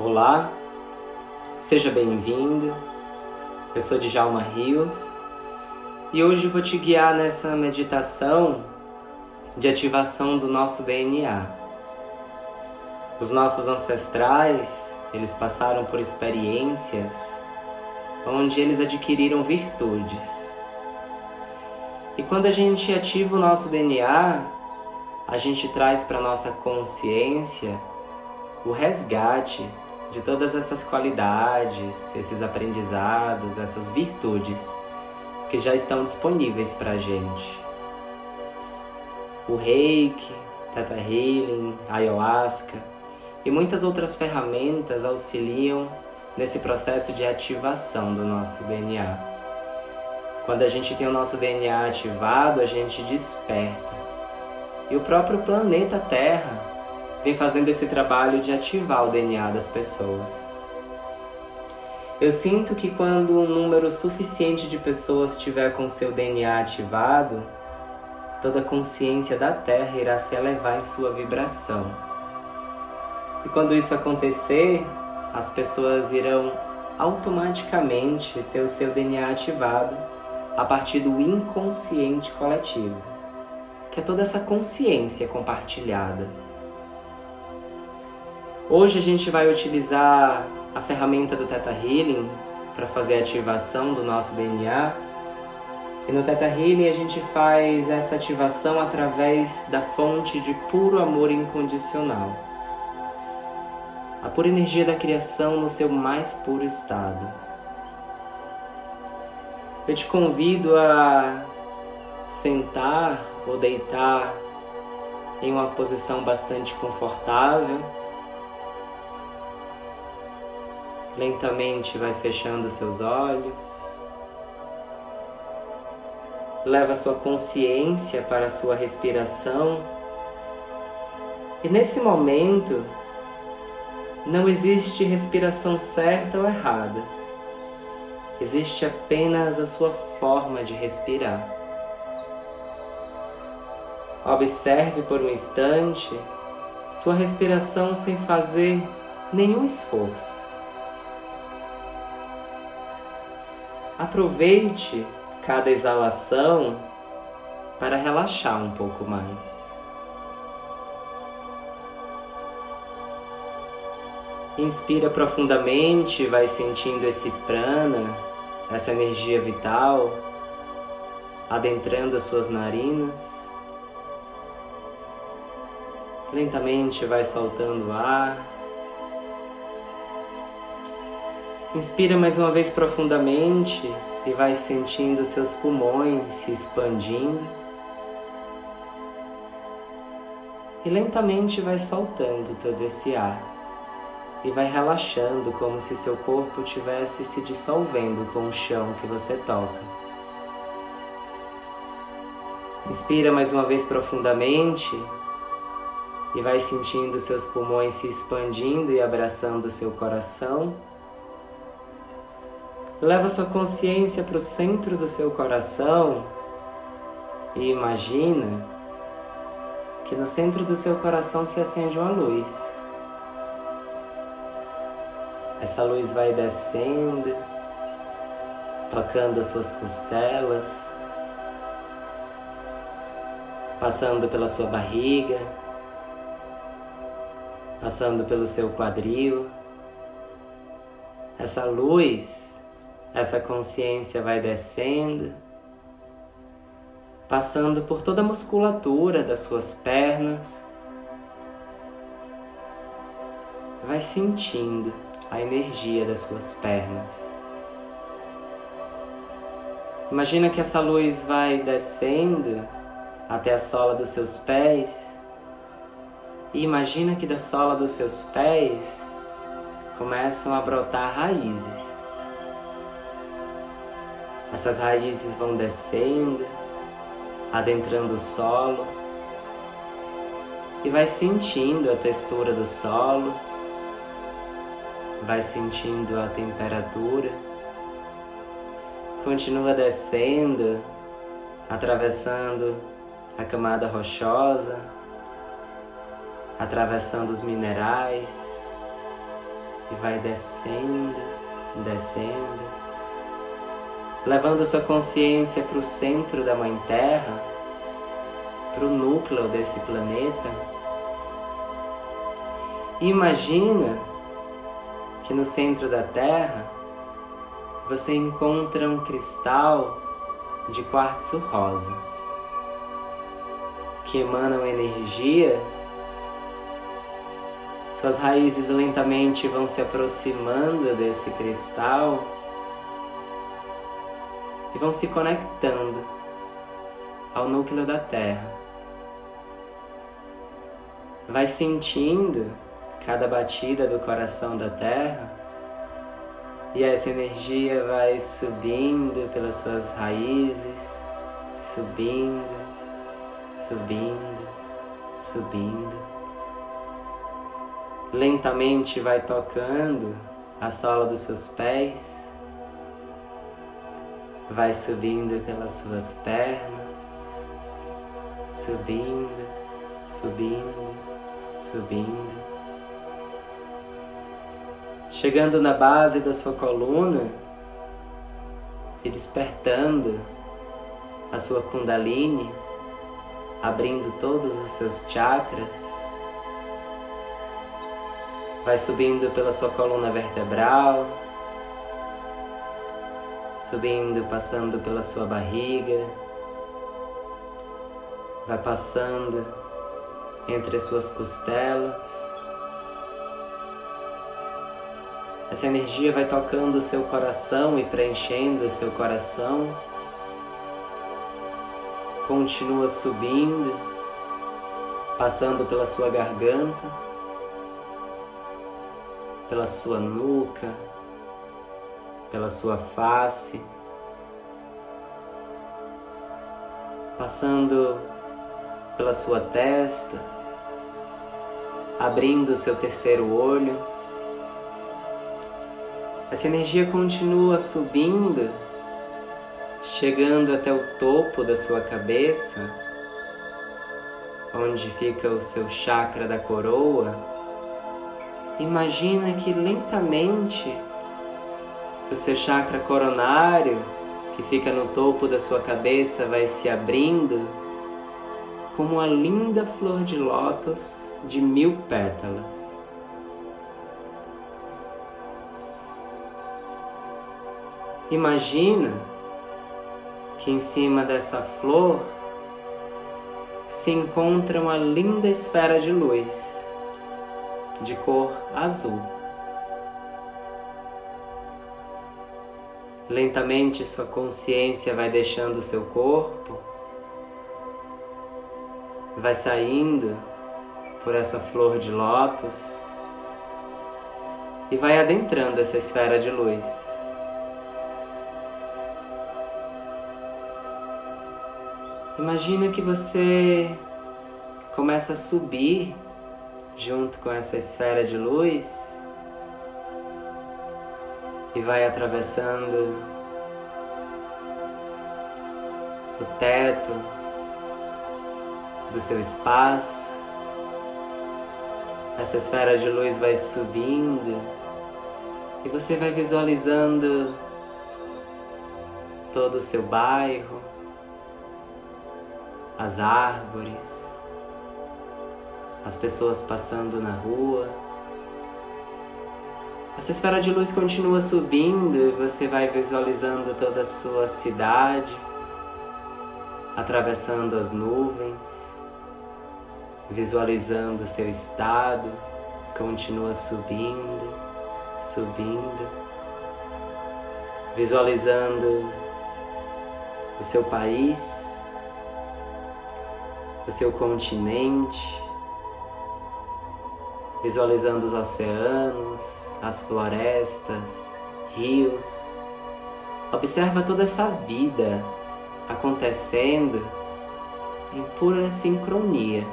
Olá, seja bem-vindo. Eu sou Djalma Rios e hoje vou te guiar nessa meditação de ativação do nosso DNA. Os nossos ancestrais, eles passaram por experiências onde eles adquiriram virtudes. E quando a gente ativa o nosso DNA, a gente traz para nossa consciência o resgate de todas essas qualidades, esses aprendizados, essas virtudes que já estão disponíveis para a gente. O reiki, Theta Healing, Ayahuasca e muitas outras ferramentas auxiliam nesse processo de ativação do nosso DNA. Quando a gente tem o nosso DNA ativado, a gente desperta. E o próprio planeta Terra vem fazendo esse trabalho de ativar o DNA das pessoas. Eu sinto que quando um número suficiente de pessoas estiver com seu DNA ativado, toda a consciência da Terra irá se elevar em sua vibração. E quando isso acontecer, as pessoas irão automaticamente ter o seu DNA ativado a partir do inconsciente coletivo, que é toda essa consciência compartilhada. Hoje a gente vai utilizar a ferramenta do Theta Healing para fazer a ativação do nosso DNA. E no Theta Healing a gente faz essa ativação através da fonte de puro amor incondicional. A pura energia da criação no seu mais puro estado. Eu te convido a sentar ou deitar em uma posição bastante confortável Lentamente vai fechando seus olhos. Leva sua consciência para a sua respiração. E nesse momento, não existe respiração certa ou errada. Existe apenas a sua forma de respirar. Observe por um instante sua respiração sem fazer nenhum esforço. Aproveite cada exalação para relaxar um pouco mais. Inspira profundamente, vai sentindo esse prana, essa energia vital, adentrando as suas narinas. Lentamente vai soltando o ar. Inspira mais uma vez profundamente e vai sentindo seus pulmões se expandindo. E lentamente vai soltando todo esse ar e vai relaxando como se seu corpo estivesse se dissolvendo com o chão que você toca. Inspira mais uma vez profundamente e vai sentindo seus pulmões se expandindo e abraçando seu coração. Leva sua consciência para o centro do seu coração e imagina que no centro do seu coração se acende uma luz. Essa luz vai descendo, tocando as suas costelas, passando pela sua barriga, passando pelo seu quadril. Essa luz essa consciência vai descendo, passando por toda a musculatura das suas pernas. Vai sentindo a energia das suas pernas. Imagina que essa luz vai descendo até a sola dos seus pés. E imagina que da sola dos seus pés começam a brotar raízes. Essas raízes vão descendo, adentrando o solo e vai sentindo a textura do solo, vai sentindo a temperatura. Continua descendo, atravessando a camada rochosa, atravessando os minerais, e vai descendo, descendo, levando sua consciência para o centro da Mãe Terra, para o núcleo desse planeta. E imagina que no centro da Terra você encontra um cristal de quartzo rosa que emana uma energia suas raízes lentamente vão se aproximando desse cristal e vão se conectando ao núcleo da Terra. Vai sentindo cada batida do coração da Terra e essa energia vai subindo pelas suas raízes, subindo, subindo, subindo lentamente vai tocando a sola dos seus pés, vai subindo pelas suas pernas, subindo, subindo, subindo. Chegando na base da sua coluna e despertando a sua Kundalini, abrindo todos os seus chakras. Vai subindo pela sua coluna vertebral, subindo, passando pela sua barriga, vai passando entre as suas costelas. Essa energia vai tocando o seu coração e preenchendo o seu coração. Continua subindo, passando pela sua garganta pela sua nuca, pela sua face, passando pela sua testa, abrindo seu terceiro olho. Essa energia continua subindo, chegando até o topo da sua cabeça, onde fica o seu chakra da coroa imagina que lentamente o seu chakra coronário, que fica no topo da sua cabeça, vai se abrindo como uma linda flor de lótus de mil pétalas. Imagina que em cima dessa flor se encontra uma linda esfera de luz de cor azul. Lentamente sua consciência vai deixando o seu corpo, vai saindo por essa flor de lótus e vai adentrando essa esfera de luz. Imagina que você começa a subir junto com essa esfera de luz e vai atravessando o teto do seu espaço. Essa esfera de luz vai subindo e você vai visualizando todo o seu bairro, as árvores, as pessoas passando na rua. Essa esfera de luz continua subindo e você vai visualizando toda a sua cidade, atravessando as nuvens, visualizando o seu estado, continua subindo, subindo, visualizando o seu país, o seu continente, visualizando os oceanos, as florestas, rios. Observa toda essa vida acontecendo em pura sincronia.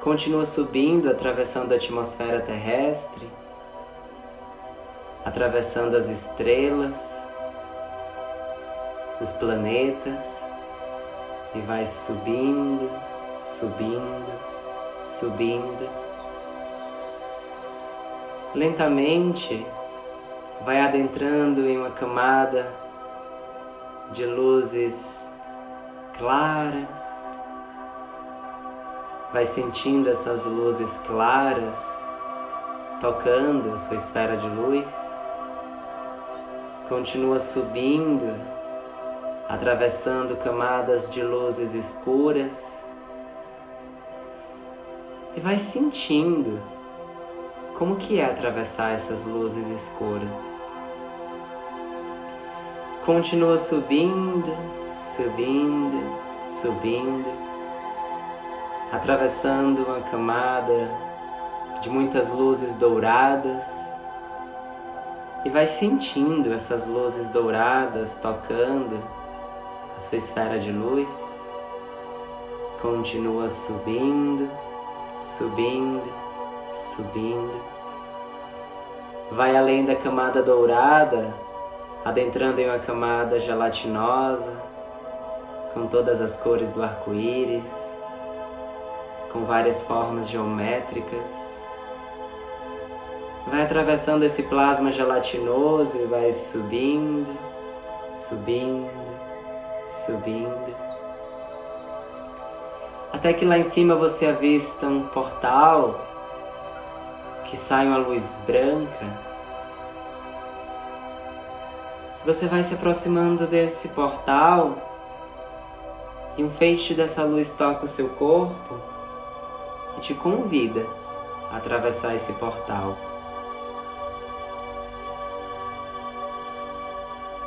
Continua subindo, atravessando a atmosfera terrestre, atravessando as estrelas, os planetas, e vai subindo, subindo subindo. lentamente vai adentrando em uma camada de luzes claras, vai sentindo essas luzes claras tocando a sua esfera de luz, continua subindo, atravessando camadas de luzes escuras e vai sentindo como que é atravessar essas luzes escuras. Continua subindo, subindo, subindo, atravessando uma camada de muitas luzes douradas e vai sentindo essas luzes douradas tocando a sua esfera de luz. Continua subindo, subindo subindo. Vai além da camada dourada, adentrando em uma camada gelatinosa, com todas as cores do arco-íris, com várias formas geométricas. Vai atravessando esse plasma gelatinoso e vai subindo, subindo, subindo. Até que lá em cima você avista um portal que sai uma luz branca. Você vai se aproximando desse portal e um feixe dessa luz toca o seu corpo e te convida a atravessar esse portal.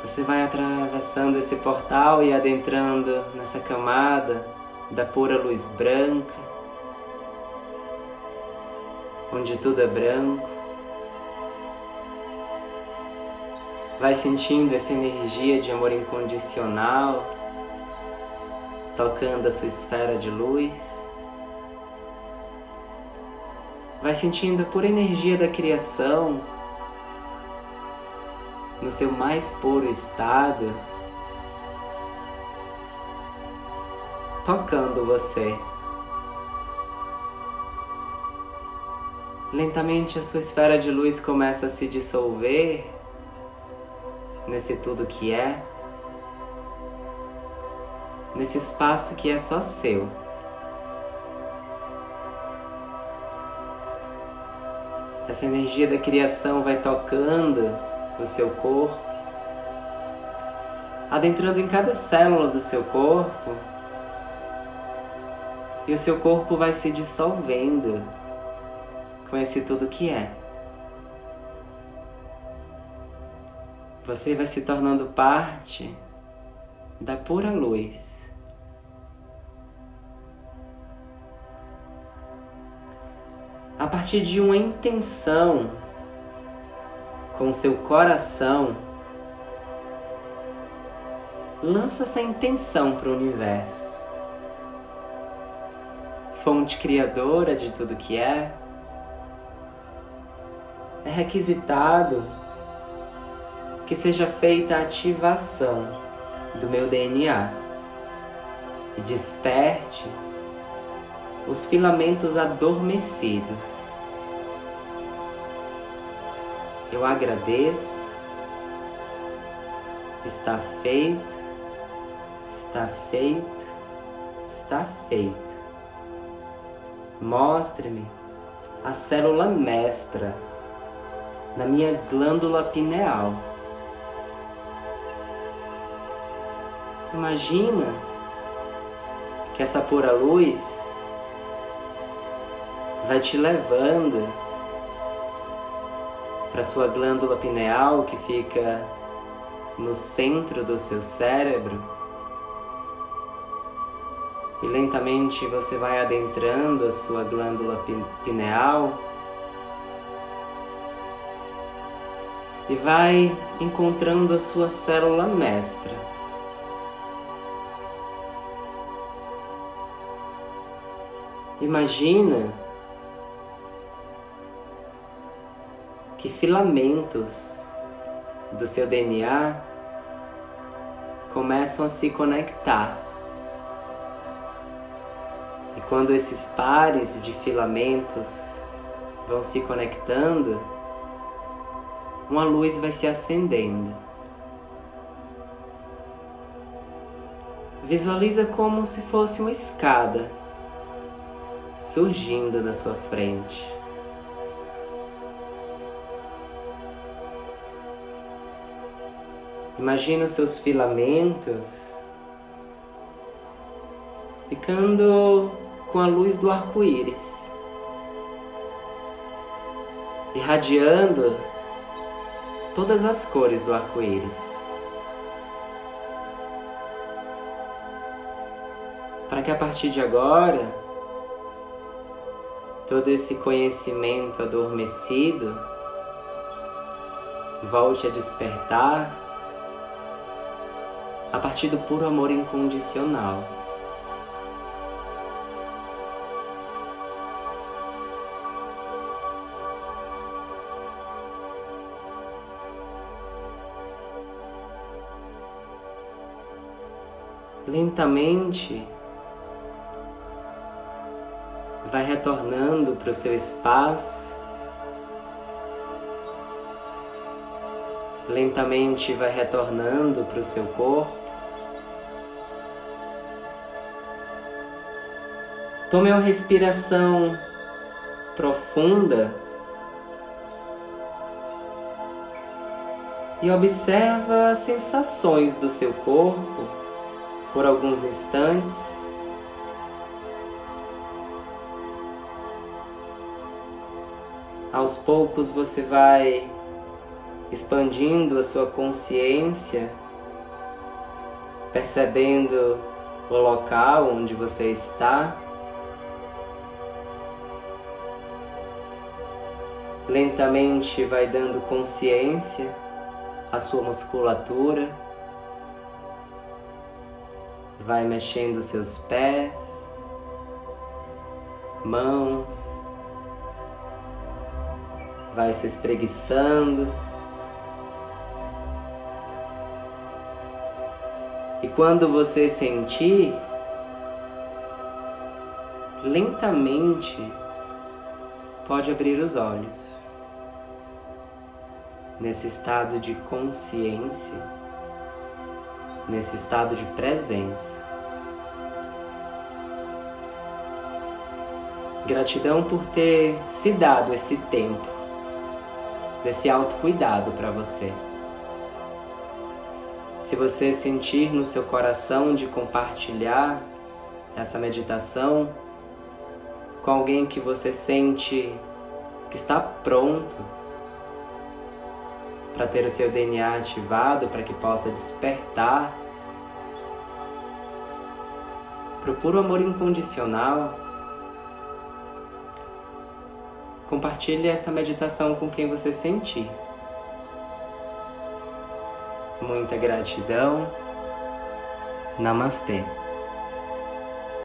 Você vai atravessando esse portal e adentrando nessa camada da pura luz branca onde tudo é branco. Vai sentindo essa energia de amor incondicional tocando a sua esfera de luz. Vai sentindo a pura energia da criação no seu mais puro estado, tocando você. Lentamente a sua esfera de luz começa a se dissolver nesse tudo que é, nesse espaço que é só seu. Essa energia da criação vai tocando o seu corpo, adentrando em cada célula do seu corpo, e o seu corpo vai se dissolvendo conhecer tudo o que é. Você vai se tornando parte da pura luz. A partir de uma intenção com seu coração, lança essa intenção para o universo. Fonte criadora de tudo que é, é requisitado que seja feita a ativação do meu DNA e desperte os filamentos adormecidos. Eu agradeço, está feito, está feito, está feito. Mostre-me a célula mestra na minha glândula pineal. Imagina que essa pura luz vai te levando para sua glândula pineal que fica no centro do seu cérebro. E lentamente você vai adentrando a sua glândula pineal e vai encontrando a sua célula mestra. Imagina que filamentos do seu DNA começam a se conectar. Quando esses pares de filamentos vão se conectando, uma luz vai se acendendo. Visualiza como se fosse uma escada surgindo na sua frente. Imagina os seus filamentos ficando com a luz do arco-íris, irradiando todas as cores do arco-íris. Para que a partir de agora, todo esse conhecimento adormecido volte a despertar a partir do puro amor incondicional. Lentamente vai retornando para o seu espaço, lentamente vai retornando para o seu corpo. Tome uma respiração profunda. E observa as sensações do seu corpo por alguns instantes. Aos poucos você vai expandindo a sua consciência, percebendo o local onde você está. Lentamente vai dando consciência à sua musculatura, vai mexendo seus pés, mãos, vai se espreguiçando. E quando você sentir, lentamente pode abrir os olhos. Nesse estado de consciência, nesse estado de presença. Gratidão por ter se dado esse tempo desse autocuidado para você. Se você sentir no seu coração de compartilhar essa meditação com alguém que você sente que está pronto para ter o seu DNA ativado, para que possa despertar para o amor incondicional, Compartilhe essa meditação com quem você sentir. Muita gratidão. Namastê.